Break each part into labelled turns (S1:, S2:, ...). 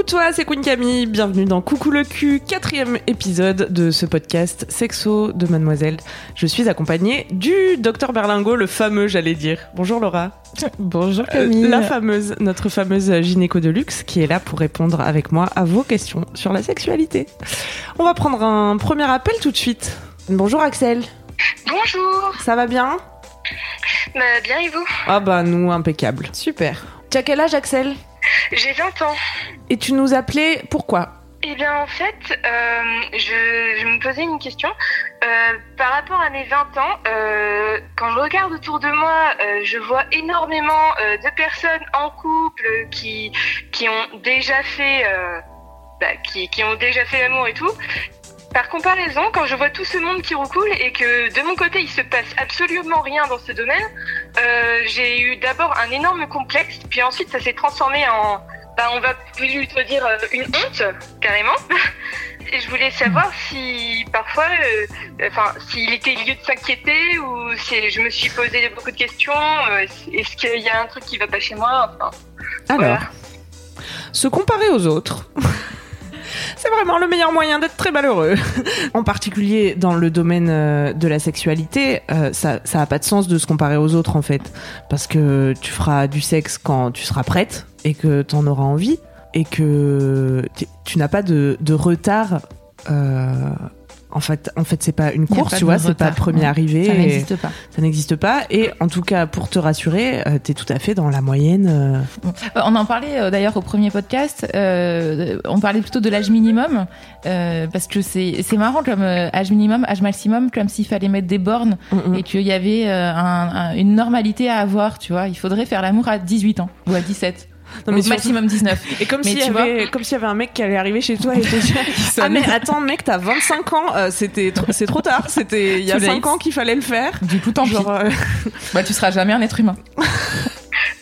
S1: Coucou toi, c'est Queen Camille, bienvenue dans Coucou le cul, quatrième épisode de ce podcast Sexo de Mademoiselle. Je suis accompagnée du docteur Berlingo, le fameux j'allais dire. Bonjour Laura.
S2: Bonjour
S1: Euh,
S2: Camille.
S1: la fameuse, notre fameuse gynéco de luxe qui est là pour répondre avec moi à vos questions sur la sexualité. On va prendre un premier appel tout de suite. Bonjour Axel,
S3: Bonjour,
S1: ça va bien?
S3: Bah, bien et vous?
S1: Ah bah nous, impeccable.
S2: Super.
S1: Tu as quel âge Axel?
S3: J'ai 20 ans.
S1: Et tu nous appelais pourquoi
S3: Eh bien en fait, euh, je, me posais une question. Euh, par rapport à mes 20 ans, euh, quand je regarde autour de moi, je vois énormément de personnes en couple qui, qui ont déjà fait... bah, qui, qui fait l'amour et tout. Par comparaison, quand je vois tout ce monde qui recoule et que de mon côté il se passe absolument rien dans ce domaine, j'ai eu d'abord un énorme complexe, puis ensuite ça s'est transformé en, bah, on va plutôt dire euh, une honte carrément. Et je voulais savoir si parfois, euh, enfin, s'il était lieu de s'inquiéter ou si je me suis posé beaucoup de questions. euh, Est-ce qu'il y a un truc qui va pas chez moi enfin,
S1: Alors, se comparer aux autres. C'est vraiment le meilleur moyen d'être très malheureux. en particulier dans le domaine euh, de la sexualité, euh, ça ça a pas de sens de se comparer aux autres en fait, parce que tu feras du sexe quand tu seras prête et que t'en auras envie et que tu- tu n'as pas de, de retard. euh, en fait, en fait, c'est pas une course, tu vois, c'est pas premier arrivé.
S2: Ça n'existe pas.
S1: ça n'existe pas. Et en tout cas, pour te rassurer, euh, t'es tout à fait dans la moyenne. euh,
S2: Euh, On en parlait euh, d'ailleurs au premier podcast. on parlait plutôt de l'âge minimum parce que c'est marrant comme âge minimum, âge maximum, comme s'il fallait mettre des bornes
S1: mm, mm.
S2: et qu'il y avait un- un- une normalité à avoir. Tu vois, il faudrait faire l'amour à 18 ans ou à 17.
S1: Non, mais
S2: maximum 19.
S1: Et comme s'il y, avait- comme y avait un mec qui allait arriver chez toi et te dire Ah, mais attends, mec, t'as 25 ans, euh, c'était tr- c'est trop tard, c'était il y a
S2: Too late.
S1: 5 ans qu'il fallait le faire.
S2: Du coup, tant
S1: Genre,
S2: pis.
S1: euh,
S2: Bah, tu seras jamais un être humain.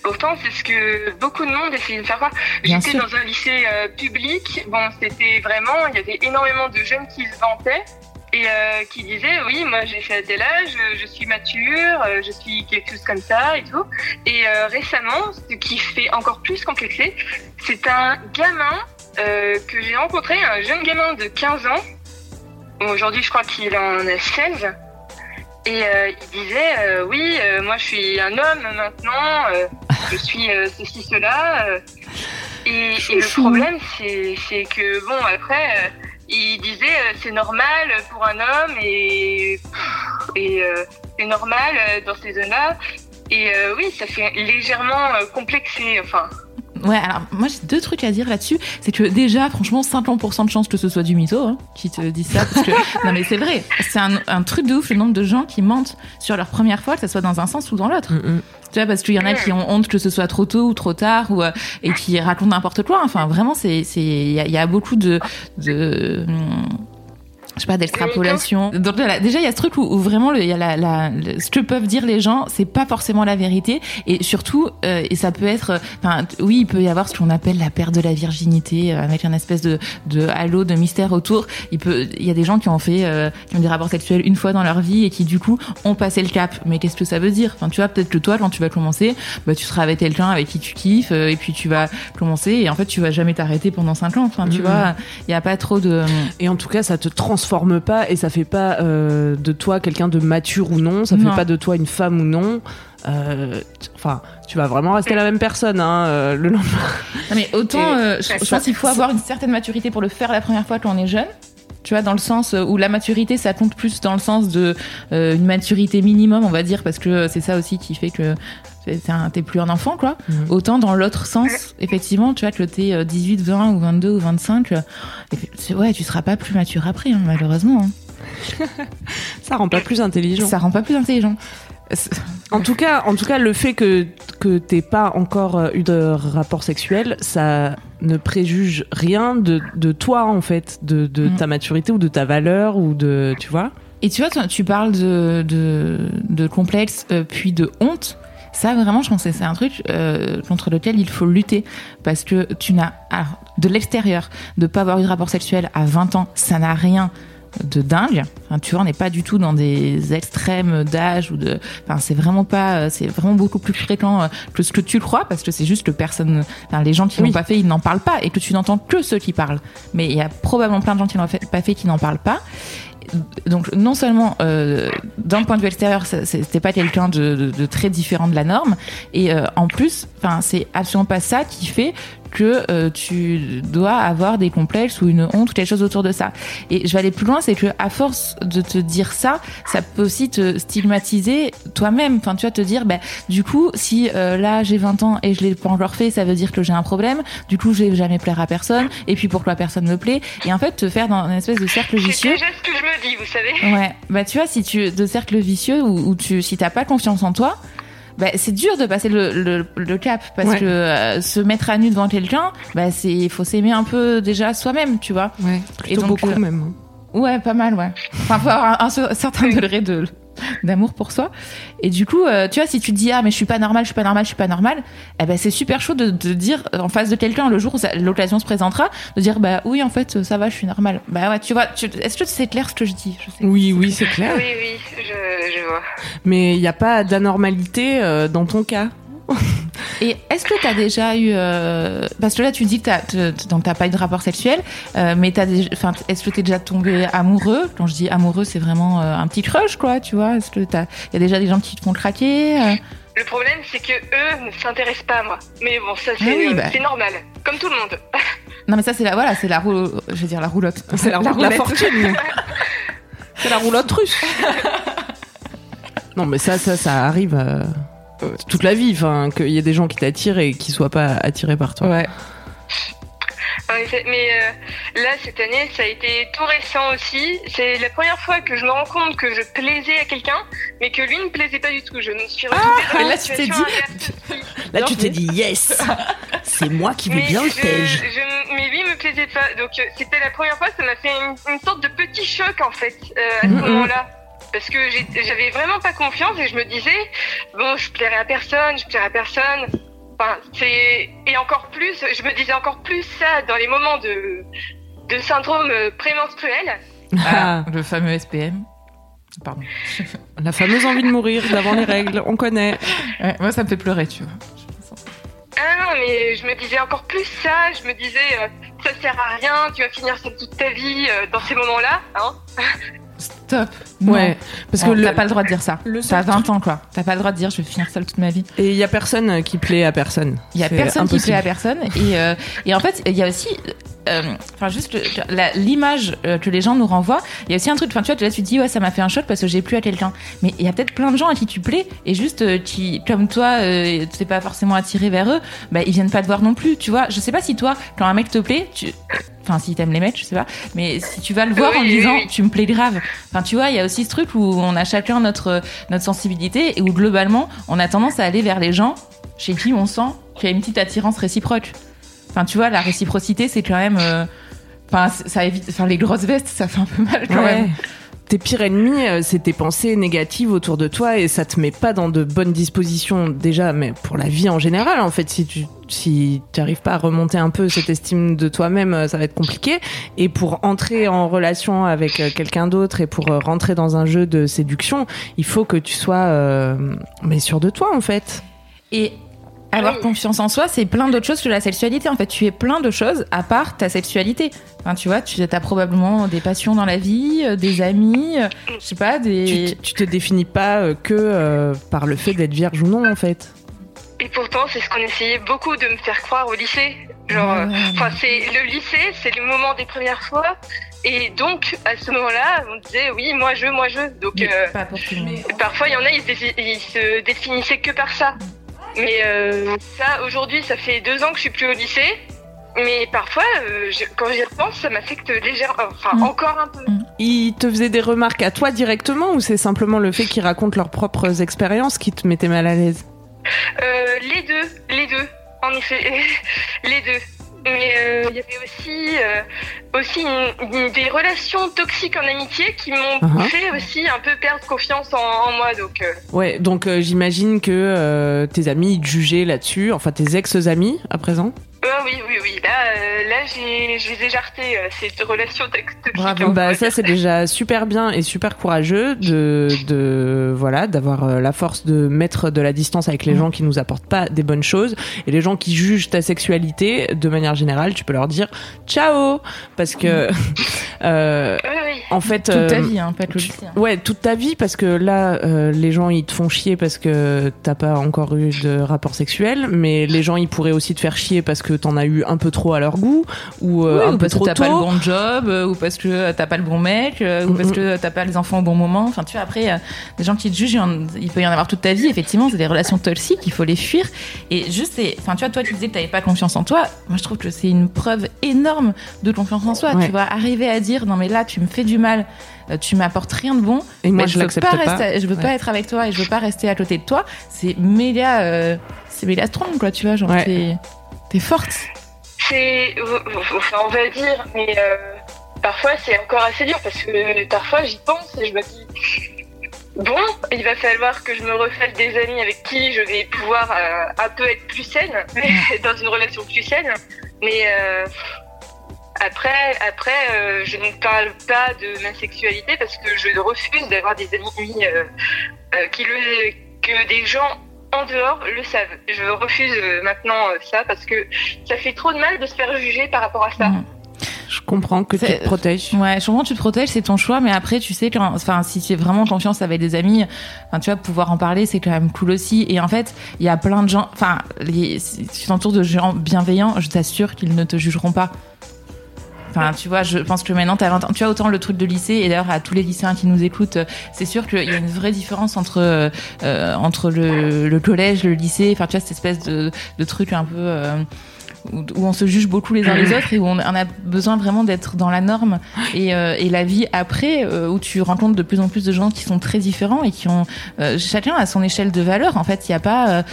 S3: Pourtant, c'est ce que beaucoup de monde essaie de faire croire.
S2: Bien
S3: J'étais dans un lycée euh, public. Bon, c'était vraiment, il y avait énormément de jeunes qui se vantaient et euh, qui disaient oui, moi j'ai fait tel âge, euh, je suis mature, euh, je suis quelque chose comme ça et tout. Et euh, récemment, ce qui fait encore plus complexer, c'est un gamin euh, que j'ai rencontré, un jeune gamin de 15 ans. Bon, Aujourd'hui, je crois qu'il en a 16. Et euh, il disait, euh, oui, euh, moi je suis un homme maintenant, euh, je suis euh, ceci, cela. euh. et, et le problème, c'est c'est que, bon, après, euh, il disait, euh, c'est normal pour un homme et, et euh, c'est normal euh, dans ces zones-là. Et oui, ça fait légèrement complexé, enfin.
S2: Ouais, alors moi j'ai deux trucs à dire là-dessus. C'est que déjà, franchement, 50% de chance que ce soit du mytho hein, qui te dit ça. Parce que, non mais c'est vrai, c'est un, un truc de ouf le nombre de gens qui mentent sur leur première fois, que ça soit dans un sens ou dans l'autre.
S1: mm.
S2: Tu vois, parce qu'il y en a qui ont honte que ce soit trop tôt ou trop tard, ou, euh, et qui racontent n'importe quoi. Enfin, vraiment, c'est, c'est, il y, a- il y a beaucoup de, de, je sais pas, d'extrapolation. Donc voilà, déjà, il y a ce truc où, où vraiment, le- il y a la, la, le- ce que peuvent dire les gens, c'est pas forcément la vérité, et surtout, euh, et ça peut être, euh, enfin, oui, il peut y avoir ce qu'on appelle la perte de la virginité, euh, avec un espèce de, de halo, de mystère autour. Il peut, il y a des gens qui ont fait, euh, qui ont des rapports sexuels une fois dans leur vie et qui du coup ont passé le cap. Mais qu'est-ce que ça veut dire? Enfin, tu vois, peut-être que toi, quand tu vas commencer, bah, tu seras avec quelqu'un avec qui tu kiffes, euh, et puis tu vas commencer, et en fait, tu vas jamais t'arrêter pendant cinq ans. Enfin, tu
S1: Mhm.
S2: vois, il y a pas trop de.
S1: Et en tout cas, ça te transforme pas et ça fait pas euh, de toi quelqu'un de mature ou non, ça
S2: Non.
S1: fait pas de toi une femme ou non. Euh, Enfin, tu vas vraiment rester la même personne hein, euh, le lendemain.
S2: Non, mais autant,
S1: Et-
S2: euh, je, je pense qu'il faut avoir une certaine maturité pour le faire la première fois quand on est jeune. Tu vois, dans le sens où la maturité, ça compte plus dans le sens de euh, une maturité minimum, on va dire, parce que c'est ça aussi qui fait que t'es plus un enfant, quoi.
S1: Mhm.
S2: Autant dans l'autre sens, effectivement, tu vois, que t'es euh, 18, 20 ou 22 ou 25, euh, ouais, tu seras pas plus mature après, hein, malheureusement. hein.
S1: Ça rend pas plus intelligent.
S2: Ça rend pas plus intelligent.
S1: En tout cas, en tout cas, le fait que que t'aies pas encore euh, eu de rapport sexuel, ça ne préjuge rien de, de toi en fait, de, de
S2: Mm.
S1: ta maturité ou de ta valeur ou de, tu vois.
S2: Et tu vois, tu parles de, de, de complexe euh, puis de honte. Ça, vraiment, je pense que c'est un truc euh, contre lequel il faut lutter. Parce que tu n'as. alors, de l'extérieur, de pas avoir eu de rapport sexuel à 20 ans, ça n'a rien de dingue. Enfin, tu vois, on n'est pas du tout dans des extrêmes d'âge ou de. Enfin, c'est vraiment pas. euh, C'est vraiment beaucoup plus fréquent euh, que ce que tu crois, parce que c'est juste que personne. Enfin, les gens qui
S1: Oui.
S2: l'ont pas fait, ils n'en parlent pas et que tu n'entends que ceux qui parlent. Mais il y a probablement plein de gens qui l'ont pas fait qui n'en parlent pas. Donc non seulement euh, d'un point de vue extérieur, c'était pas quelqu'un de très différent de la norme, et euh, en plus, enfin c'est absolument pas ça qui fait que euh, tu dois avoir des complexes ou une honte ou quelque chose autour de ça. Et je vais aller plus loin, c'est que à force de te dire ça, ça peut aussi te stigmatiser toi-même. Enfin, tu vas te dire, bah, du coup, si euh, là j'ai 20 ans et je l'ai pas encore fait, ça veut dire que j'ai un problème. Du coup, je vais jamais plaire à personne. Et puis pourquoi personne me plaît? Et en fait, te faire dans une espèce de cercle
S3: C'est
S2: vicieux.
S3: déjà ce que je me dis, vous savez.
S2: Ouais, bah tu vois, si tu de cercle vicieux où, où tu si t'as pas confiance en toi, bah c'est dur de passer le, le, le cap parce
S1: Ouais.
S2: que euh, se mettre à nu devant quelqu'un, bah c'est il faut s'aimer un peu déjà soi-même, tu vois.
S1: Ouais. Plutôt
S2: donc,
S1: beaucoup
S2: euh,
S1: même.
S2: Ouais, pas mal, ouais. Enfin, faut avoir un, un certain degré de d'amour pour soi. Et du coup, euh, tu vois, si tu te dis ah mais je suis pas normal, je suis pas normal, je suis pas normal, eh ben c'est super chaud de, de dire euh, en face de quelqu'un le jour où l'occasion se présentera, de dire bah oui en fait ça va, je suis normal. Bah ouais, tu vois, tu- est-ce que c'est clair ce que je dis? Je sais.
S1: Oui, oui, c'est clair.
S3: Oui, oui, je, je vois.
S1: Mais il n'y a pas d'anormalité euh, dans ton cas?
S2: Et est-ce que t'as déjà eu euh, parce que là tu dis que donc t'as pas eu de rapport sexuel, euh, mais t'as déjà, enfin est-ce que t'es déjà tombé amoureux? Quand je dis amoureux, c'est vraiment euh, un petit crush quoi, tu vois? Est-ce que t'as il y a déjà des gens qui te font craquer euh?
S3: Le problème, c'est que eux ne s'intéressent pas à moi. Mais bon, ça, c'est
S2: oui,
S3: euh,
S2: bah.
S3: c'est normal. Comme tout le monde.
S2: Non mais ça c'est la voilà, c'est la je vais dire la roulotte.
S1: C'est la, de la fortune. c'est la roulotte russe. non, mais ça, ça, ça arrive toute la vie. Enfin, qu'il y ait des gens qui t'attirent et qui soient pas attirés par toi.
S2: Ouais.
S3: C'est- mais euh, là, cette année, ça a été tout récent aussi. C'est la première fois que je me rends compte que je plaisais à quelqu'un, mais que lui ne plaisait pas du tout. Je me suis retrouvée dans
S2: Ah,
S3: une
S2: là, tu t'es
S3: situation
S2: dit-.
S1: Là, tu t'es dit yes, c'est moi qui vais
S3: Mais,
S1: bien le tège.
S3: mais lui me plaisait pas. Donc euh, c'était la première fois, ça m'a fait une, une sorte de petit choc en fait euh, à ce moment-là. Parce que j'avais vraiment pas confiance et je me disais, bon, je plairai à personne, je plairai à personne. Enfin, c'est et encore plus, je me disais encore plus ça dans les moments de de syndrome prémenstruel.
S1: Ah,
S2: le fameux SPM. Pardon.
S1: la fameuse envie de mourir d'avant les règles, on connaît.
S2: Ouais, moi ça me fait pleurer, tu vois.
S3: Ah non, mais je me disais encore plus ça. Je me disais, euh, ça sert à rien, tu vas finir ça toute ta vie euh, dans ces moments-là. Hein
S2: Stop.
S1: Ouais, parce que le,
S2: t'as pas le droit de dire ça. T'as
S1: seul
S2: 20 ans quoi. T'as pas le droit de dire je vais finir seule toute ma vie.
S1: et il y a personne qui plaît à personne.
S2: Il y a personne qui plaît à personne et euh, et en fait il y a aussi enfin juste l'image euh, que les gens nous renvoient. Il y a aussi un truc. Enfin tu vois là tu te dis ouais ça m'a fait un choc parce que j'ai plu à quelqu'un. Mais il y a peut-être plein de gens à qui tu plais et juste euh, qui comme toi euh, t'es pas forcément attiré vers eux. Bah ils viennent pas te voir non plus. Tu vois. Je sais pas si toi quand un mec te plaît tu Enfin, si t'aimes les mecs, je sais pas. Mais si tu vas le voir
S3: Oui,
S2: en
S3: oui,
S2: disant,
S3: oui.
S2: tu me plais grave. Enfin, tu vois, il y a aussi ce truc où on a chacun notre, notre sensibilité et où globalement, on a tendance à aller vers les gens chez qui on sent qu'il y a une petite attirance réciproque. Enfin, tu vois, la réciprocité, c'est quand même. euh, Enfin, ça évite. Enfin, les grosses vestes, ça fait un peu mal quand
S1: Ouais.
S2: même.
S1: Tes pires ennemis, euh, c'est tes pensées négatives autour de toi et ça te met pas dans de bonnes dispositions déjà, mais pour la vie en général, en fait, si tu si tu arrives pas à remonter un peu cette estime de toi-même, euh, ça va être compliqué. Et pour entrer en relation avec quelqu'un d'autre et pour rentrer dans un jeu de séduction, il faut que tu sois euh, mais sûr de toi en fait.
S2: Et avoir
S3: Oui.
S2: confiance en soi, c'est plein d'autres choses que la sexualité. En fait, tu es plein de choses à part ta sexualité. Enfin, tu vois, tu as probablement des passions dans la vie, euh, des amis, euh, je sais pas,
S1: Tu,
S2: des.
S1: tu te définis pas euh, que euh, par le fait d'être vierge ou non en fait.
S3: Et pourtant, c'est ce qu'on essayait beaucoup de me faire croire au lycée. Genre, euh, enfin, c'est le lycée, c'est le moment des premières fois. Et donc, à ce moment-là, on disait oui, moi je, moi je. Donc, euh, parfois, il y en a, ils se définissaient que par ça. Mais euh, ça, aujourd'hui, ça fait deux ans que je suis plus au lycée. Mais parfois, euh, je- quand j'y repense, ça m'affecte légèrement, enfin
S2: Mm.
S3: encore un peu.
S2: Mm.
S1: ils te faisaient des remarques à toi directement ou c'est simplement le fait qu'ils racontent leurs propres expériences qui te mettaient mal à l'aise?
S3: Euh, les deux, les deux, en effet, les deux. Mais euh, il y avait aussi, euh, aussi une- une- des relations toxiques en amitié qui m'ont
S1: Uh-huh.
S3: fait aussi un peu perdre confiance en, en moi. Donc, euh,
S1: Ouais, donc j'imagine que tes amis ils te jugeaient là-dessus, enfin tes ex-amis à présent?
S3: Ah oui, oui, oui. Là, euh, là j'ai, je les ai jartés, euh, ces relations tox- toxiques.
S2: Bravo.
S1: Bah ça c'est déjà super bien et super courageux de, de voilà d'avoir euh, la force de mettre de la distance avec les
S2: Mm.
S1: gens qui nous apportent pas des bonnes choses et les gens qui jugent ta sexualité de manière générale tu peux leur dire ciao parce que euh,
S3: Oui, oui.
S1: en fait
S2: Toute ta vie, hein, pas lycée. hein.
S1: Ouais, toute ta vie, parce que là, euh, les gens, ils te font chier parce que t'as pas encore eu de rapport sexuel, mais les gens, ils pourraient aussi te faire chier parce que t'en as eu un peu trop à leur goût, ou euh,
S2: Oui,
S1: un
S2: ou
S1: peu
S2: parce que
S1: trop
S2: t'as
S1: tôt.
S2: pas le bon job, euh, ou parce que t'as pas le bon mec, euh, ou parce que t'as pas les enfants au bon moment. Enfin, tu vois, après, des gens qui te jugent, il peut y en avoir toute ta vie. Effectivement, c'est des relations toxiques, il faut les fuir. Et juste, enfin, tu vois, toi, tu disais que t'avais pas confiance en toi. Moi, je trouve que c'est une preuve énorme de confiance en soi.
S1: Ouais.
S2: Tu vois, arriver à dire, non, mais là, tu me fais du mal, tu m'apportes rien de bon.
S1: Et moi,
S2: mais
S1: je
S2: veux
S1: l'accepte
S2: pas,
S1: pas.
S2: rester- je veux pas être avec toi et je veux pas rester à côté de toi. C'est méga, euh, c'est méga strong, quoi, tu vois, genre,
S1: Ouais.
S2: T'es, forte.
S3: C'est, enfin, on va dire, mais euh, parfois c'est encore assez dur parce que parfois j'y pense et je me dis, bon, il va falloir que je me refasse des amis avec qui je vais pouvoir euh, un peu être plus saine, dans une relation plus saine. Mais euh, après, après, euh, je ne parle pas de ma sexualité parce que je refuse d'avoir des amis qui le, que des gens en dehors le savent. Je refuse euh, maintenant euh, ça parce que ça fait trop de mal de se faire juger par rapport à ça.
S2: Mhm.
S1: Je comprends que tu
S2: C'est-
S1: te protèges.
S2: Ouais, je comprends, tu te protèges, c'est ton choix, mais après, tu sais, quand, enfin, si tu es vraiment confiance avec des amis, enfin, tu vois, pouvoir en parler, c'est quand même cool aussi. Et en fait, il y a plein de gens, enfin, les- si tu t'entoures de gens bienveillants, je t'assure qu'ils ne te jugeront pas. Enfin, tu vois, je pense que maintenant, t'as 20 ans. Tu vois, autant le truc de lycée, et d'ailleurs, à tous les lycéens qui nous écoutent, euh, c'est sûr qu'il y a une vraie différence entre, euh, euh, entre le, le collège, le lycée, enfin, tu vois, cette espèce de, de truc un peu. euh, où, où on se juge beaucoup les uns les autres et où on, a besoin vraiment d'être dans la norme. Et, euh, et la vie après euh, où tu rencontres de plus en plus de gens qui sont très différents et qui ont euh, chacun a son échelle de valeur. En fait il n'y a pas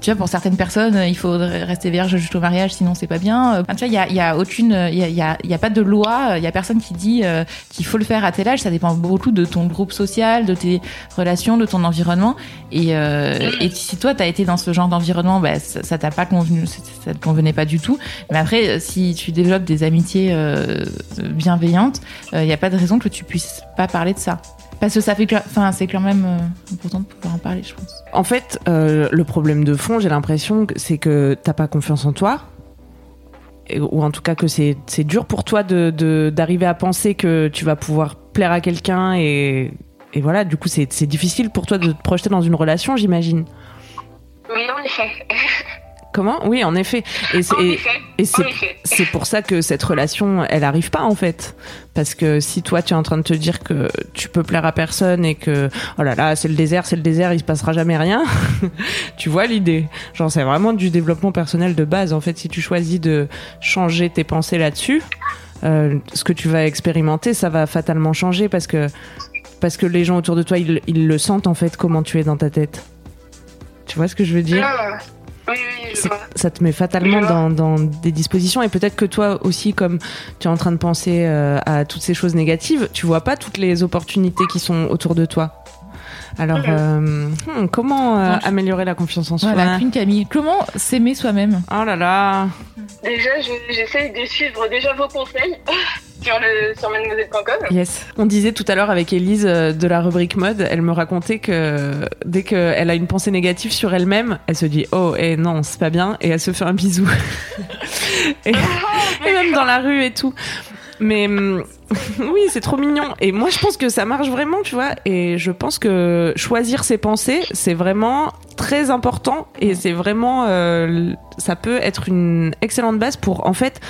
S2: tu vois pour certaines personnes il faudrait rester vierge jusqu'au mariage sinon c'est pas bien. Enfin, tu vois il y a, il y a aucune il y a, y a, y a pas de loi il y a personne qui dit qu'il faut le faire à tel âge. Ça dépend beaucoup de ton groupe social de tes relations de ton environnement. Et, et si toi t'as été dans ce genre d'environnement bah, ça ça t'a pas convenu ça ça te convenait pas du tout mais après si tu développes des amitiés euh, bienveillantes il n'y a pas de raison que tu puisses pas parler de ça parce que ça fait que, enfin, c'est quand même euh, important de pouvoir en parler, je pense.
S1: En fait, euh, le problème de fond, j'ai l'impression, que c'est que t'as pas confiance en toi. Ou en tout cas que c'est dur pour toi de d'arriver à penser que tu vas pouvoir plaire à quelqu'un et, et voilà, du coup c'est c'est difficile pour toi de te projeter dans une relation, j'imagine.
S3: Oui, en effet.
S1: Comment? Oui, en effet. Et c'est pour ça que cette relation, elle arrive pas en fait. Parce que si toi tu es en train de te dire que tu peux plaire à personne et que oh là là c'est le désert, c'est le désert, il se passera jamais rien, tu vois l'idée. Genre c'est vraiment du développement personnel de base. En fait, si tu choisis de changer tes pensées là-dessus, euh, ce que tu vas expérimenter, ça va fatalement changer parce que parce que les gens autour de toi ils, ils le sentent en fait comment tu es dans ta tête. Tu vois ce que je veux dire?
S3: Ah, oui, oui, je
S1: c'est-
S3: vois.
S1: ça te met fatalement dans des dispositions. Et peut-être que toi aussi comme tu es en train de penser euh, à toutes ces choses négatives tu vois pas toutes les opportunités qui sont autour de toi? Alors euh, hmm, comment euh, améliorer la confiance en soi?
S2: Voilà, Queen Camille. Comment s'aimer soi-même?
S1: Oh là là
S3: Déjà, je- j'essaie de suivre déjà vos conseils sur, le, sur mademoiselle.com.
S1: Yes. On disait tout à l'heure avec Elise euh, de la rubrique mode, elle me racontait que dès qu'elle a une pensée négative sur elle-même, elle se dit oh et non c'est pas bien et elle se fait un bisou. et, et même dans la rue et tout. Mais hum, oui, c'est trop mignon. Et moi, je pense que ça marche vraiment, tu vois. Et je pense que choisir ses pensées, c'est vraiment très important. Et c'est vraiment, euh, ça peut être une excellente base pour, en fait,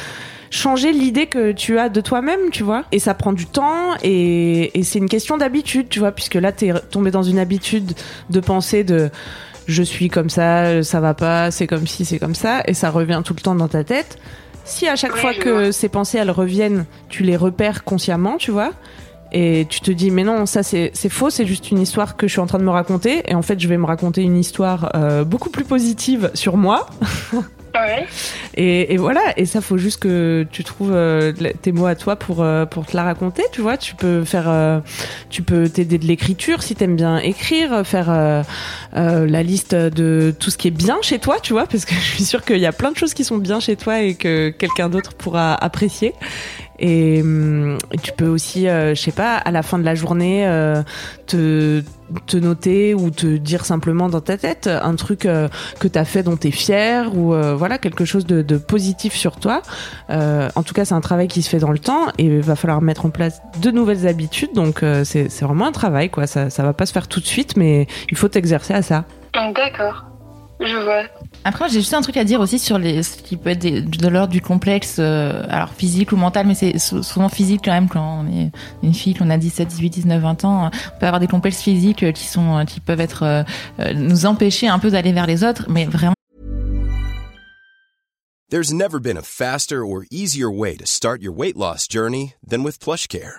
S1: changer l'idée que tu as de toi-même, tu vois. Et ça prend du temps et, et c'est une question d'habitude, tu vois, puisque là, t'es tombé dans une habitude de penser de je suis comme ça, ça va pas, c'est comme ci, c'est comme ça, et ça revient tout le temps dans ta tête. Si à chaque
S3: Oui,
S1: fois que
S3: vois.
S1: ces pensées elles reviennent, tu les repères consciemment, tu vois, et tu te dis mais non ça c'est c'est faux, c'est juste une histoire que je suis en train de me raconter, et en fait je vais me raconter une histoire euh, beaucoup plus positive sur moi, Et, et voilà, et ça faut juste que tu trouves euh, tes mots à toi pour euh, pour te la raconter, tu vois. Tu peux faire, euh, tu peux t'aider de l'écriture si t'aimes bien écrire, faire la liste de tout ce qui est bien chez toi, tu vois, parce que je suis sûre qu'il y a plein de choses qui sont bien chez toi et que quelqu'un d'autre pourra apprécier. Et, hum, tu peux aussi, euh, je sais pas, à la fin de la journée, euh, te te noter ou te dire simplement dans ta tête un truc euh, que t'as fait dont t'es fier ou voilà quelque chose de, positif sur toi. En tout cas, c'est un travail qui se fait dans le temps et il va falloir mettre en place de nouvelles habitudes. Donc c'est vraiment un travail quoi. Ça ça va pas se faire tout de suite, mais il faut t'exercer à ça.
S3: D'accord. Je vois.
S2: Après, j'ai juste un truc à dire aussi sur les, ce qui peut être de l'ordre du complexe, euh, alors physique ou mental, mais c'est sou- souvent physique quand même quand on est une fille, qu'on a 17, 18, 19, 20 ans. On peut avoir des complexes physiques euh, qui sont, euh, qui peuvent être, euh, euh, nous empêcher un peu d'aller vers les autres, mais vraiment,
S4: There's never been a faster or easier way to start your weight loss journey than with PlushCare.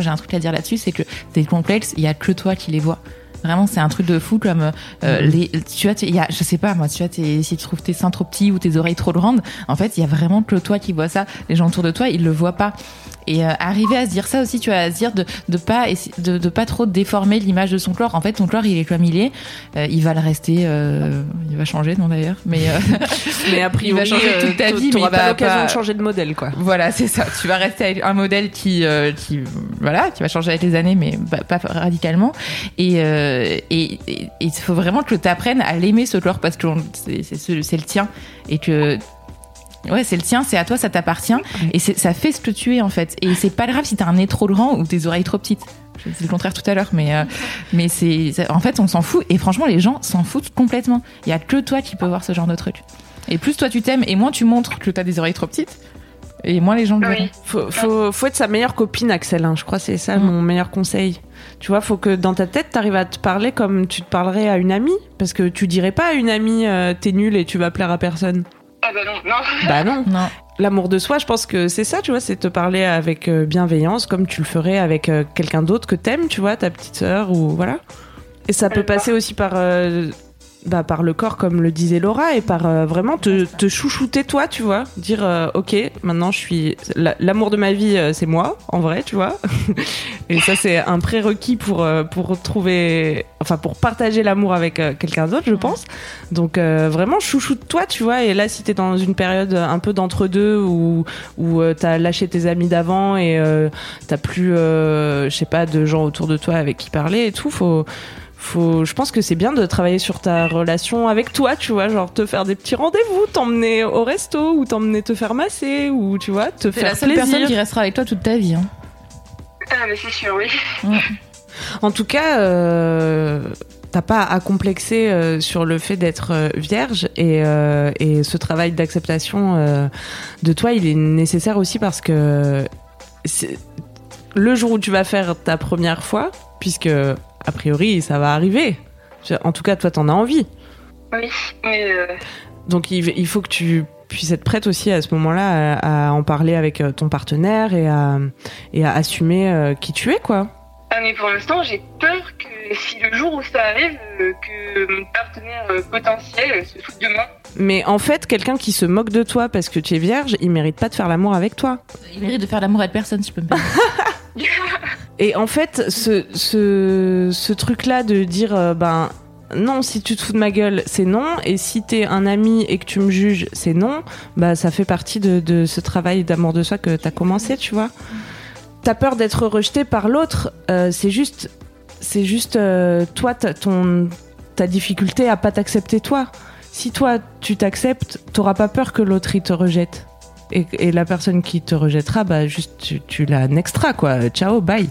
S2: J'ai un truc à dire là-dessus, c'est que tes complexes, il y a que toi qui les vois. Vraiment, c'est un truc de fou comme euh, les. Tu vois, tu- il y a, je sais pas moi, tu vois, si tu trouves tes seins trop petits ou tes oreilles trop grandes, en fait, il y a vraiment que toi qui vois ça. Les gens autour de toi, ils le voient pas. Et euh, arriver à se dire ça aussi, tu vois, à se dire de de pas de, de pas trop déformer l'image de son corps. En fait, ton corps, il est comme il est. Euh, il va le rester. euh, il va changer, non d'ailleurs, mais euh,
S1: Mais a
S2: Il va changer toute ta vie,
S1: t'auras
S2: il
S1: pas l'occasion
S2: pas-
S1: de changer de modèle quoi.
S2: Voilà, c'est ça. Tu vas rester avec un modèle qui, euh, qui, voilà, qui va changer avec les années, mais pas, pas radicalement. Et euh, et et- et il faut vraiment que tu apprennes à l'aimer ce corps parce que c'est le tien et que Ouais, c'est le tien, c'est à toi, ça t'appartient. Et ça fait ce que tu es, en fait. Et c'est pas grave si t'as un nez trop grand ou tes oreilles trop petites. Je disais le contraire tout à l'heure, mais, euh, mais c'est, en fait, on s'en fout. Et franchement, les gens s'en foutent complètement. Il y a que toi qui peux voir ce genre de truc. Et plus toi tu t'aimes, et moins tu montres que t'as des oreilles trop petites, et moins les gens le.
S3: Oui.
S1: Faut, faut, faut être sa meilleure copine, Axel. hein. Je crois que c'est ça
S2: Mm.
S1: mon meilleur conseil. Tu vois, faut que dans ta tête, t'arrives à te parler comme tu te parlerais à une amie. Parce que tu dirais pas à une amie, euh, t'es nul et tu vas plaire à personne.
S3: Ah bah non, non.
S1: Bah non.
S2: Non.
S1: L'amour de soi, je pense que c'est ça, tu vois, c'est te parler avec euh, bienveillance, comme tu le ferais avec euh, quelqu'un d'autre que t'aimes, tu vois, ta petite sœur ou voilà. Et ça peut
S3: D'accord.
S1: passer aussi par, euh, bah, par le corps, comme le disait Laura, et par euh, vraiment te, te chouchouter toi, tu vois, dire euh, ok, maintenant je suis la- l'amour de ma vie, euh, c'est moi, en vrai, tu vois. et ça c'est un prérequis pour euh, pour trouver, enfin pour partager l'amour avec quelqu'un d'autre, je pense. Donc euh, vraiment chouchoute-toi, tu vois. Et là, si t'es dans une période un peu d'entre-deux où où t'as lâché tes amis d'avant et euh, t'as plus, euh, je sais pas, de gens autour de toi avec qui parler et tout, faut faut, je pense que c'est bien de travailler sur ta relation avec toi, tu vois, genre te faire des petits rendez-vous, t'emmener au resto ou t'emmener te faire masser ou tu vois, te
S2: C'est
S1: faire
S2: la seule
S1: plaisir.
S2: personne qui restera avec toi toute ta vie. hein.
S3: Ah mais c'est sûr, oui.
S1: En tout cas, euh, t'as pas à complexer euh, sur le fait d'être euh, vierge et, euh, et ce travail d'acceptation euh, de toi, il est nécessaire aussi parce que le jour où tu vas faire ta première fois, puisque a priori ça va arriver. En tout cas, toi, t'en as envie.
S3: Oui, mais euh,
S1: Donc il, faut que tu puisses être prête aussi à ce moment-là à, à en parler avec euh, ton partenaire et à, et à assumer euh, qui tu es, quoi.
S3: ah mais pour l'instant j'ai peur que si le jour où ça arrive, euh, que mon partenaire euh, potentiel euh, se foute de moi.
S1: Mais en fait, quelqu'un qui se moque de toi parce que tu es vierge, il mérite pas de faire l'amour avec toi.
S2: Il mérite de faire l'amour avec personne, si je peux me permettre.
S1: Et en fait, ce, ce, truc-là de dire, euh, ben, non, si tu te fous de ma gueule, c'est non. Et si t'es un ami et que tu me juges, c'est non. Bah, ça fait partie de, de ce travail d'amour de soi que t'as commencé, tu vois. T'as peur d'être rejeté par l'autre. euh, c'est juste, c'est juste, euh, toi, ton, ta difficulté à pas t'accepter toi. Si toi, tu t'acceptes, t'auras pas peur que l'autre, il te rejette. Et, la personne qui te rejettera, bah juste tu, tu la nextras quoi. Ciao, bye.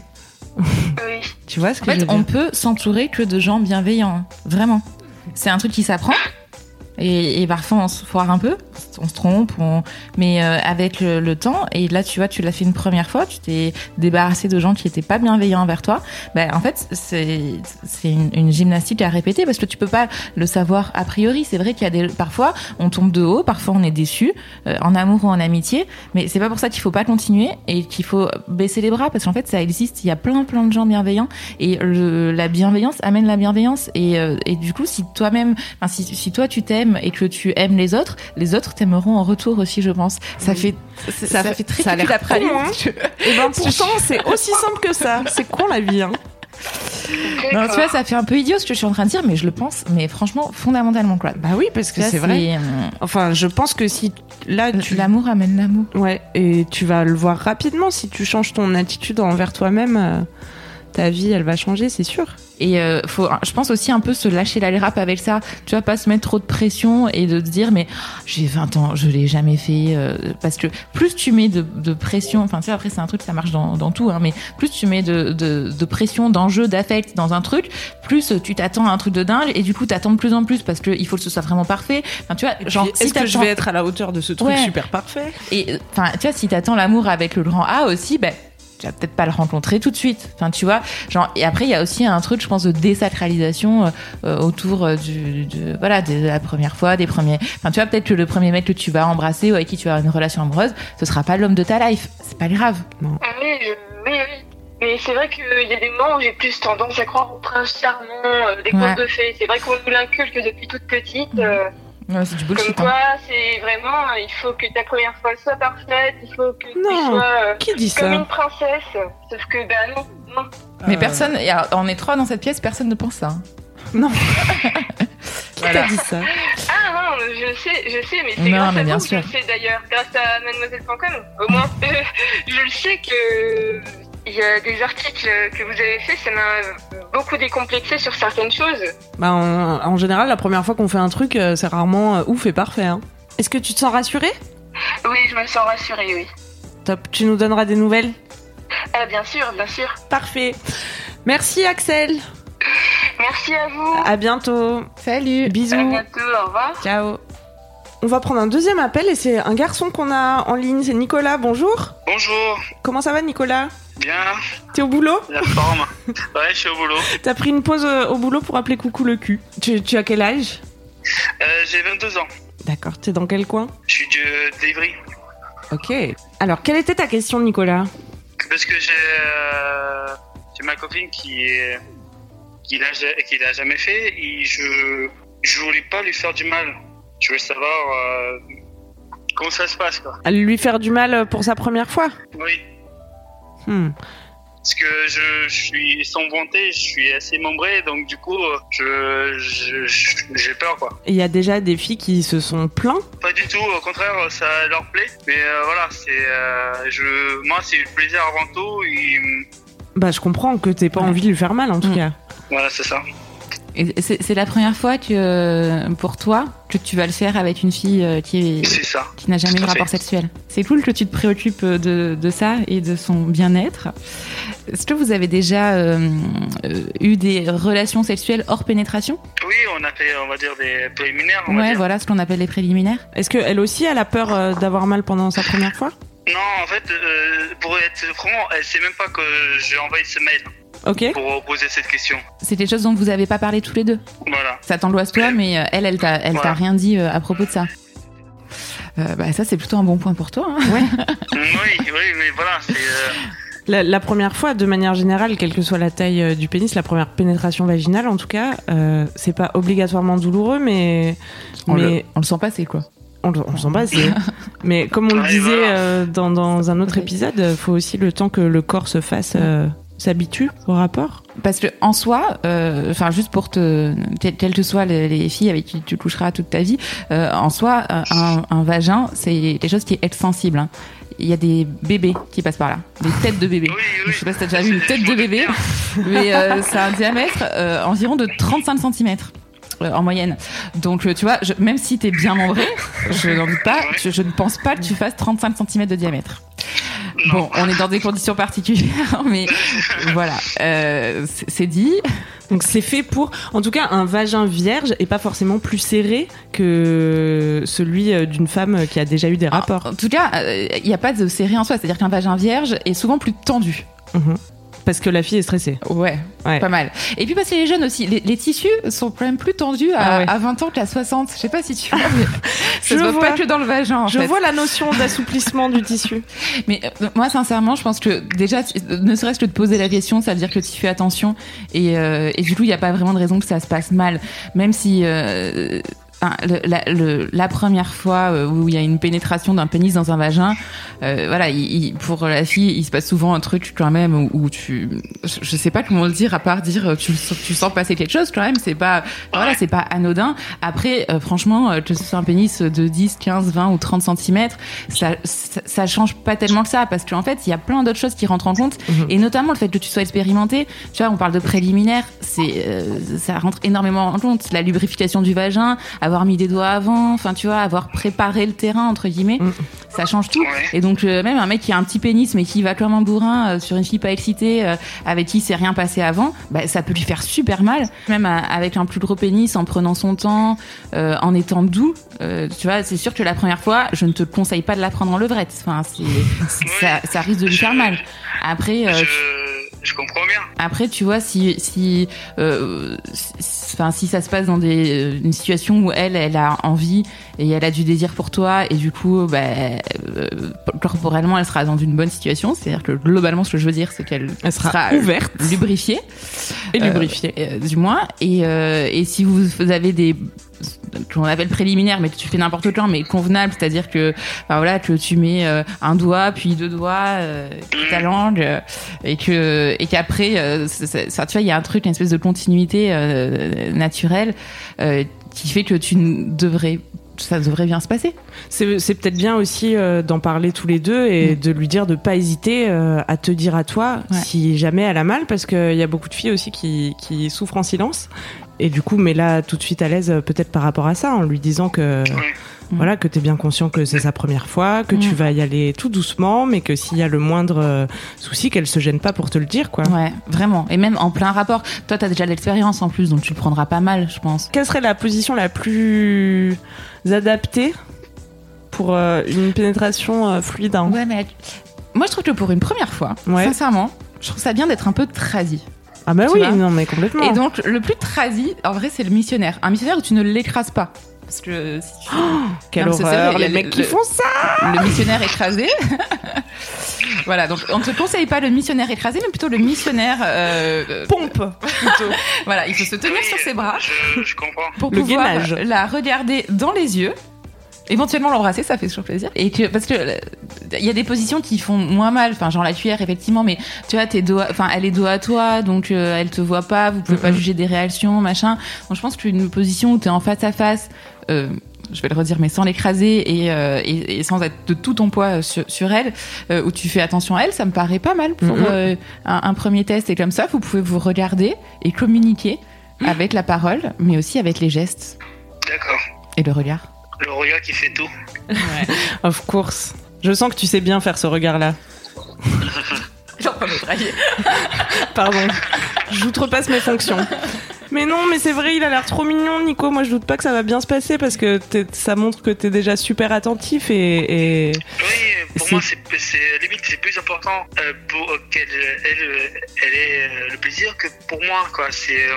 S3: Oui.
S1: Tu vois ce
S2: En
S1: que je
S2: fait,
S1: veux
S2: on
S1: dire
S2: peut s'entourer que de gens bienveillants, vraiment. C'est un truc qui s'apprend. Et, et parfois on se foire un peu, on se trompe, on... mais euh, avec le, temps, et là tu vois, tu l'as fait une première fois, tu t'es débarrassé de gens qui étaient pas bienveillants envers toi. Ben en fait, c'est une, une gymnastique à répéter parce que tu peux pas le savoir a priori. C'est vrai qu'il y a des parfois on tombe de haut, parfois on est déçu, euh, en amour ou en amitié, mais c'est pas pour ça qu'il faut pas continuer et qu'il faut baisser les bras parce qu'en fait ça existe. Il y a plein plein de gens bienveillants et le, la bienveillance amène la bienveillance et, euh, et du coup si toi-même, si, si toi tu t'aimes et que tu aimes les autres, les autres t'aimeront en retour aussi, je pense. Ça fait ça, fait très
S1: ça a l'air con, hein. Et ben pourtant c'est aussi simple que ça. C'est con la vie. Hein.
S2: Non, tu vois, ça fait un peu idiot ce que je suis en train de dire, mais je le pense, mais franchement, fondamentalement, quoi.
S1: Bah oui parce que
S2: Ça,
S1: c'est vrai.
S2: euh,
S1: Enfin je pense que si là tu
S2: L'amour amène l'amour.
S1: Ouais, et tu vas le voir rapidement si tu changes ton attitude envers toi-même. euh, ta vie, elle va changer, c'est sûr.
S2: Et euh, faut, je pense aussi un peu se lâcher la rap avec ça. Tu vas pas se mettre trop de pression et de te dire mais j'ai 20 ans, je l'ai jamais fait. euh, parce que plus tu mets de, de pression, enfin tu sais après c'est un truc ça marche dans, dans tout, hein, mais plus tu mets de, de, de pression, d'enjeu, d'affect dans un truc, plus tu t'attends à un truc de dingue et du coup t'attends de plus en plus parce que il faut que ce soit vraiment parfait. Enfin tu vois, genre
S1: Est-ce que je vais être à la hauteur de ce truc
S2: Ouais.
S1: super parfait?
S2: Et enfin, tu vois, si t'attends l'amour avec le grand A aussi, ben tu vas peut-être pas le rencontrer tout de suite. Enfin, tu vois, genre et après il y a aussi un truc, je pense, de désacralisation euh, euh, autour euh, du, du- voilà de la première fois, des premiers. Enfin, tu vois, peut-être que le premier mec que tu vas embrasser ou avec qui tu vas avoir une relation amoureuse, ce sera pas l'homme de ta life. C'est pas grave.
S3: Ah Oui, je- oui, oui. Mais c'est vrai qu'il y a des moments où j'ai plus tendance à croire au prince charmant, euh, des contes
S2: Ouais.
S3: de fées. C'est vrai qu'on nous l'inculque depuis toute petite. euh,
S2: Ouais, c'est du
S3: comme
S2: bullshit. hein.
S3: quoi, c'est vraiment, euh, il faut que ta première fois soit parfaite, il faut que tu sois euh,
S1: Qui dit
S3: comme
S1: ça
S3: une princesse. Sauf que, bah non, non.
S2: Mais
S1: Euh,
S2: personne, on est trois dans cette pièce, personne ne pense ça. hein.
S1: Non. Qui
S2: Voilà.
S1: t'a dit ça
S3: Ah non, je sais, je sais, mais c'est
S2: Non,
S3: grâce
S2: mais
S3: à
S2: bien
S3: vous que je
S2: sûr.
S3: le sais d'ailleurs, grâce à mademoiselle.com. Au moins, euh, je le sais que il y a des articles que vous avez faits, ça m'a beaucoup décomplexé sur certaines choses.
S1: Bah, en, en général, la première fois qu'on fait un truc, euh, c'est rarement euh, ouf et parfait. hein. Est-ce que tu te sens rassurée?
S3: Oui, je me sens rassurée, oui.
S1: Top. Tu nous donneras des nouvelles?
S3: Ah, bien sûr, bien sûr.
S1: Parfait. Merci Axel.
S3: Merci à vous.
S1: À bientôt.
S2: Salut.
S3: À
S1: Bisous.
S3: bientôt, au revoir.
S1: Ciao. On va prendre un deuxième appel et c'est un garçon qu'on a en ligne. C'est Nicolas. Bonjour.
S5: Bonjour,
S1: Comment ça va, Nicolas?
S5: Bien,
S1: T'es au boulot?
S5: La forme. ouais, je suis au boulot.
S1: T'as pris une pause euh, au boulot pour appeler coucou le cul. Tu, tu as quel âge?
S5: Euh, j'ai 22 ans.
S1: D'accord. T'es dans quel coin?
S5: Je suis de- d'Ivry.
S1: Ok. Alors, quelle était ta question, Nicolas?
S5: Parce que j'ai euh, j'ai ma copine qui est qui l'a jamais fait et je je voulais pas lui faire du mal. Je voulais savoir euh, comment ça se passe quoi.
S1: À lui faire du mal pour sa première fois
S5: Oui,
S1: Hmm.
S5: parce que je, je suis sans volonté, je suis assez membré donc du coup je j'ai peur quoi.
S1: Il y a déjà des filles qui se sont plaints.
S5: Pas du tout, au contraire, ça leur plaît. Mais euh, voilà, c'est euh, je moi c'est le plaisir avant tout et
S1: Bah, je comprends que t'aies pas
S2: Ouais.
S1: envie de lui faire mal, en tout
S2: Hmm.
S1: cas.
S5: voilà, c'est ça.
S2: C'est la première fois que, euh, pour toi, que tu vas le faire avec une fille euh, qui est, qui n'a jamais eu de rapport
S5: fait.
S2: sexuel. C'est cool que tu te préoccupes de, de ça et de son bien-être. Est-ce que vous avez déjà euh, euh, eu des relations sexuelles hors pénétration?
S5: Oui, on a fait, on va dire, des préliminaires. On va
S2: Ouais,
S5: dire.
S2: voilà ce qu'on appelle les préliminaires.
S1: Est-ce qu'elle aussi, elle a peur euh, d'avoir mal pendant sa première fois?
S5: Non, en fait, euh, pour être franc, elle sait même pas que j'ai envoyé ce mail
S1: Ok.
S5: pour poser cette question.
S2: C'est des choses dont vous n'avez pas parlé tous les deux.
S5: Voilà.
S2: Ça t'angoisse toi, mais euh, elle, elle t'a elle t'a rien dit euh, à propos de ça. Euh, bah ça c'est plutôt un bon point pour toi. hein.
S5: oui, oui, mais voilà, c'est. euh,
S1: La, la première fois, de manière générale, quelle que soit la taille du pénis, la première pénétration vaginale, en tout cas, euh, c'est pas obligatoirement douloureux, mais
S2: On,
S1: mais
S2: le, on le sent passer quoi.
S1: on, le- on s'en passe. c'est- mais comme on le
S5: Ouais,
S1: disait
S5: voilà.
S1: euh, dans, dans un autre
S2: Ouais.
S1: épisode, il faut aussi le temps que le corps se fasse, euh, s'habitue au rapport.
S2: Parce que en soi, euh, enfin juste pour te, quelles que soient les, les filles avec qui tu coucheras toute ta vie, euh, en soi, un, un vagin, c'est quelque chose qui est extensible. hein. Il y a des bébés qui passent par là, des têtes de bébés.
S5: Oui, oui.
S2: Je sais pas si t'as déjà vu une tête de bébé, mais euh, c'est un diamètre euh, environ de 35 cm. Euh, en moyenne. Donc, euh, tu vois, je- même si t'es bien membré, je n'en doute pas, je, je ne pense pas que tu fasses 35 cm de diamètre. Bon, on est dans des conditions particulières, mais voilà, euh, c'est dit.
S1: Donc c'est fait pour, en tout cas, un vagin vierge est pas forcément plus serré que celui d'une femme qui a déjà eu des rapports.
S2: En tout cas, il n'y a pas de série en soi, c'est-à-dire qu'un vagin vierge est souvent plus tendu.
S1: Mhm. Parce que la fille est stressée.
S2: Ouais,
S1: Ouais.
S2: pas mal. Et puis parce que les jeunes aussi, les, les tissus sont quand même plus tendus à,
S1: Ah ouais.
S2: à 20 ans qu'à 60. Je sais pas si tu vois, mais ça
S1: Je
S2: se
S1: vois.
S2: pas que dans le vagin. En
S1: Je
S2: fait.
S1: vois la notion d'assouplissement du tissu.
S2: Mais euh, moi, sincèrement, je pense que déjà, tu- ne serait-ce que de poser la question, ça veut dire que tu fais attention. Et, euh, et du coup, il n'y a pas vraiment de raison que ça se passe mal. Même si euh, enfin, le- la, le- la première fois euh, où il y a une pénétration d'un pénis dans un vagin, euh, voilà, il, il- pour la fille, il se passe souvent un truc quand même où, où tu, je- je sais pas comment le dire à part dire euh, tu, tu sens passer quelque chose quand même. C'est pas, voilà, c'est pas anodin. Après, euh, franchement, que ce soit un pénis de 10, 15, 20 ou 30 cm, ça, ça, ça change pas tellement que ça parce qu'en fait, il y a plein d'autres choses qui rentrent en compte
S1: Mhm.
S2: et notamment le fait que tu sois expérimenté. Tu vois, on parle de préliminaire, c'est, euh, ça rentre énormément en compte. La lubrification du vagin, avoir mis des doigts avant, enfin, tu vois, avoir préparé le terrain entre guillemets,
S1: Mhm.
S2: ça change tout.
S5: Ouais.
S2: Et donc euh, même un mec qui a un petit pénis mais qui va comme un bourrin euh, sur une fille pas excitée euh, avec qui il s'est rien passé avant, bah, ça peut lui faire super mal. Même euh, avec un plus gros pénis, en prenant son temps, euh, en étant doux, euh, tu vois, c'est sûr que la première fois, je ne te conseille pas de la prendre en levrette. Enfin, c'est, ça, ça risque de lui faire mal. Après, euh, tu-
S5: Je, comprends bien.
S2: après, tu vois, si, si, euh, si ça se passe dans des, euh, une situation où elle, elle a envie et elle a du désir pour toi, et du coup, bah, euh, corporellement, elle sera dans une bonne situation. C'est-à-dire que globalement, ce que je veux dire, c'est qu'elle
S1: Elle sera ouverte
S2: lubrifiée,
S1: et
S2: euh,
S1: lubrifiée.
S2: euh, du moins. Et, euh, et si vous avez des qu'on appelle préliminaires, mais que tu fais n'importe quand, mais convenable, c'est-à-dire que, enfin, voilà, que tu mets euh, un doigt, puis deux doigts, euh, ta langue, euh, et que et qu'après, euh, ça, tu vois, il y a un truc, une espèce de continuité euh, naturelle euh, qui fait que tu ne devrais ça devrait bien se passer.
S1: C'est c'est peut-être bien aussi euh, d'en parler tous les deux et
S2: Mm.
S1: de lui dire de pas hésiter euh, à te dire à toi
S2: Ouais.
S1: si jamais elle a mal parce qu'il y a beaucoup de filles aussi qui, qui souffrent en silence et du coup mais là tout de suite à l'aise euh, peut-être par rapport à ça en lui disant que
S5: Ouais.
S1: Voilà que t'es bien conscient que c'est sa première fois que tu
S2: Mm.
S1: vas y aller tout doucement mais que s'il y a le moindre euh, souci qu'elle se gêne pas pour te le dire quoi.
S2: Ouais, vraiment. Et même en plein rapport. Toi, t'as déjà de l'expérience en plus, donc tu le prendras pas mal, je pense.
S1: Quelle serait la position la plus adaptée pour euh, une pénétration euh, fluide hein?
S2: Ouais, mais moi, je trouve que pour une première fois,
S1: Ouais.
S2: sincèrement, je trouve ça bien d'être un peu tradi.
S1: Ah bah
S2: Tu
S1: oui, non mais complètement.
S2: Et donc, le plus tradi, en vrai, c'est le missionnaire. Un missionnaire où tu ne l'écrases pas. Parce que si tu...
S1: Quelle
S2: Non, mais c'est
S1: horreur,
S2: sérieux,
S1: les
S2: il y a
S1: mecs
S2: le-
S1: qui font ça
S2: le missionnaire écrasé. voilà, donc on ne te conseille pas le missionnaire écrasé, mais plutôt le missionnaire. euh, euh,
S1: Pompe plutôt.
S2: voilà, il faut se tenir
S5: Oui,
S2: sur ses bras
S5: Je, je comprends.
S2: pour
S1: Le
S2: pouvoir
S1: gainage.
S2: la regarder dans les yeux. Éventuellement l'embrasser, ça fait toujours plaisir. Et que parce que euh, il y a des positions qui font moins mal, enfin genre la cuillère effectivement, mais tu vois tes doigts, enfin elle est dos à toi, donc euh, elle te voit pas, vous pouvez pas juger des réactions, machin. Donc je pense qu'une position où t'es en face à face, euh, je vais le redire, mais sans l'écraser et, euh, et, et sans être de tout ton poids sur, sur elle, euh, où tu fais attention à elle, ça me paraît pas mal pour euh, un, un premier test. Et comme ça, vous pouvez vous regarder et communiquer avec la parole, mais aussi avec les gestes
S5: D'accord.
S2: et le regard.
S5: Le regard qui fait tout.
S1: Of course. Je sens que tu sais bien faire ce regard-là.
S2: J'en.
S1: Pardon. J'outrepasse mes fonctions. Mais non, mais c'est vrai, il a l'air trop mignon, Nico. Moi, je doute pas que ça va bien se passer parce que ça montre que t'es déjà super attentif et, et-
S5: Oui, pour
S1: C'est-
S5: moi, c'est c'est- limite c'est plus important euh, pour euh, qu'elle elle, euh, elle ait euh, le plaisir que pour moi, quoi. C'est euh,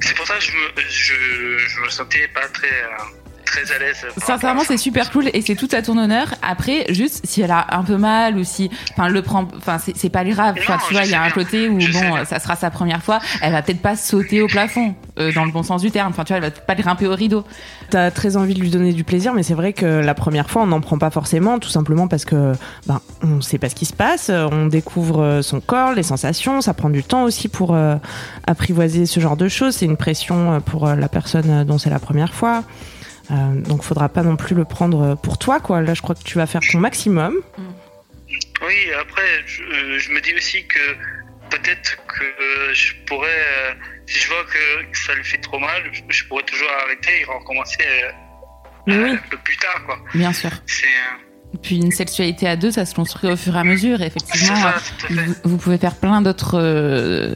S5: c'est pour ça que je me je, je me sentais pas très euh, très à l'aise.
S2: Sincèrement, c'est super cool et c'est tout à ton honneur. Après, juste si elle a un peu mal ou si, enfin, le prend, enfin, c'est pas grave. Enfin,
S5: Non,
S2: tu vois, il y a un
S5: bien.
S2: côté où
S5: Je
S2: bon, ça sera sa première fois. Elle va peut-être pas sauter au plafond, euh, dans le bon sens du terme. Enfin, tu vois, elle va peut-être pas grimper au rideau.
S1: t'as très envie de lui donner du plaisir, mais c'est vrai que la première fois, on n'en prend pas forcément, tout simplement parce que ben on sait pas ce qui se passe, on découvre son corps, les sensations, ça prend du temps aussi pour euh, apprivoiser ce genre de choses. C'est une pression euh, pour euh, la personne euh, dont c'est la première fois. Euh, donc faudra pas non plus le prendre pour toi quoi. Là je crois que tu vas faire ton maximum.
S5: Oui, après, je, euh, je me dis aussi que peut-être que je pourrais, euh, si je vois que ça lui fait trop mal, je, pourrais toujours arrêter et recommencer euh,
S1: oui.
S5: un peu plus tard, quoi.
S2: Bien sûr.
S5: C'est euh,
S2: Puis une sexualité à deux, ça se construit au fur et à mesure. Et effectivement,
S5: ça,
S2: vous, vous pouvez faire plein d'autres euh,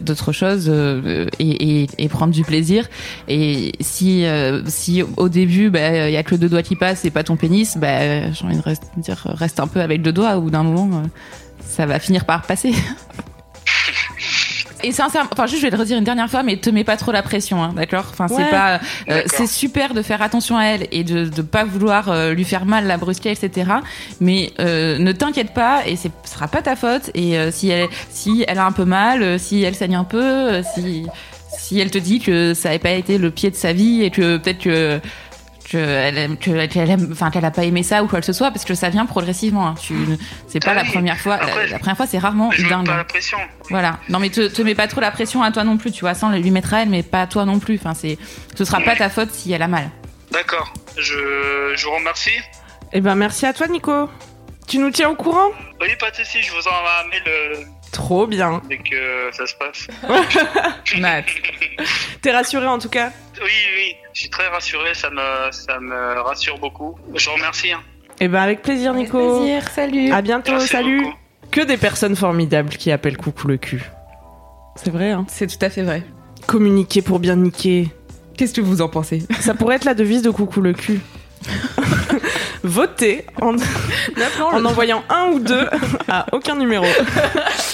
S2: d'autres choses euh, et, et, et prendre du plaisir. Et si euh, si au début, bah, il y a que le deux doigts qui passe et pas ton pénis, bah, j'ai envie de reste- dire reste un peu avec deux doigts. Au bout d'un moment, euh, ça va finir par passer. Et sincèrement, enfin juste je vais le redire une dernière fois, mais te mets pas trop la pression, hein, d'accord? Enfin c'est
S1: Ouais.
S2: pas, euh, c'est super de faire attention à elle et de de pas vouloir euh, lui faire mal, la brusquer, etc. Mais euh, ne t'inquiète pas et ce sera pas ta faute. Et euh, si elle si elle a un peu mal, euh, si elle saigne un peu, euh, si si elle te dit que ça n'avait pas été le pied de sa vie et que peut-être que aime, que- qu'elle aime, enfin qu'elle a pas aimé ça ou quoi que ce soit, parce que ça vient progressivement. Hein. Tu, c'est pas
S5: Ah
S2: la
S5: oui.
S2: première fois. la-
S5: Après,
S2: la, première fois, c'est rarement
S5: Je mets
S2: dingue.
S5: pas
S2: hein.
S5: la pression.
S2: Voilà. Non, mais te, te mets pas trop la pression à toi non plus, tu vois, sans lui mettre à elle, mais pas à toi non plus. Enfin, c'est, ce sera pas ta faute si elle a mal.
S5: D'accord. Je, je vous remercie.
S1: Eh ben, merci à toi, Nico. Tu nous tiens au courant?
S5: Oui, pas de soucis, je vous envoie un mail euh,
S1: Trop bien.
S5: dès que ça se passe.
S2: Matt.
S1: T'es rassuré en tout cas
S5: Oui, oui, je suis très rassuré, ça me, ça me rassure beaucoup. Je vous remercie. hein.
S1: Eh ben, avec plaisir, Nico.
S2: salut.
S1: À bientôt,
S5: Merci
S1: salut.
S5: beaucoup.
S1: Que des personnes formidables qui appellent coucou le cul. C'est vrai, hein.
S2: C'est tout à fait vrai.
S1: Communiquer pour bien niquer.
S2: Qu'est-ce que vous en pensez?
S1: Ça pourrait être la devise de coucou le cul. Votez en, en envoyant un ou deux à aucun numéro.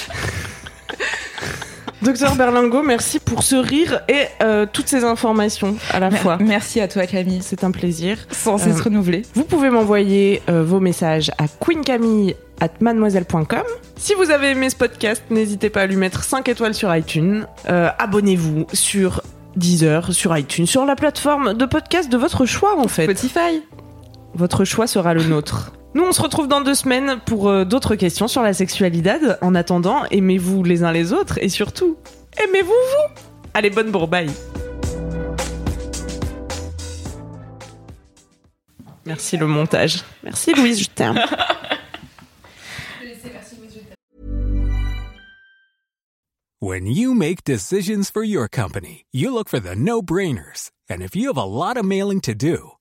S1: Docteur Berlingo, merci pour ce rire et euh, toutes ces informations à la fois.
S2: Merci à toi, Camille.
S1: C'est un plaisir.
S2: Sans
S1: cesse
S2: renouveler.
S1: Vous pouvez m'envoyer euh, vos messages à queencamille at mademoiselle.com. Si vous avez aimé ce podcast, n'hésitez pas à lui mettre 5 étoiles sur iTunes. Euh, Abonnez-vous sur Deezer, sur iTunes, sur la plateforme de podcast de votre choix en fait.
S2: Spotify.
S1: Votre choix sera le nôtre. Nous, on se retrouve dans deux semaines pour euh, d'autres questions sur la sexualité. En attendant, aimez-vous les uns les autres et surtout, aimez-vous vous Allez, bonne bourbaille Merci le montage. Merci Louise, je t'aime.
S6: When you make decisions for your company, you look for the no brainers. And if you have a lot of mailing to do,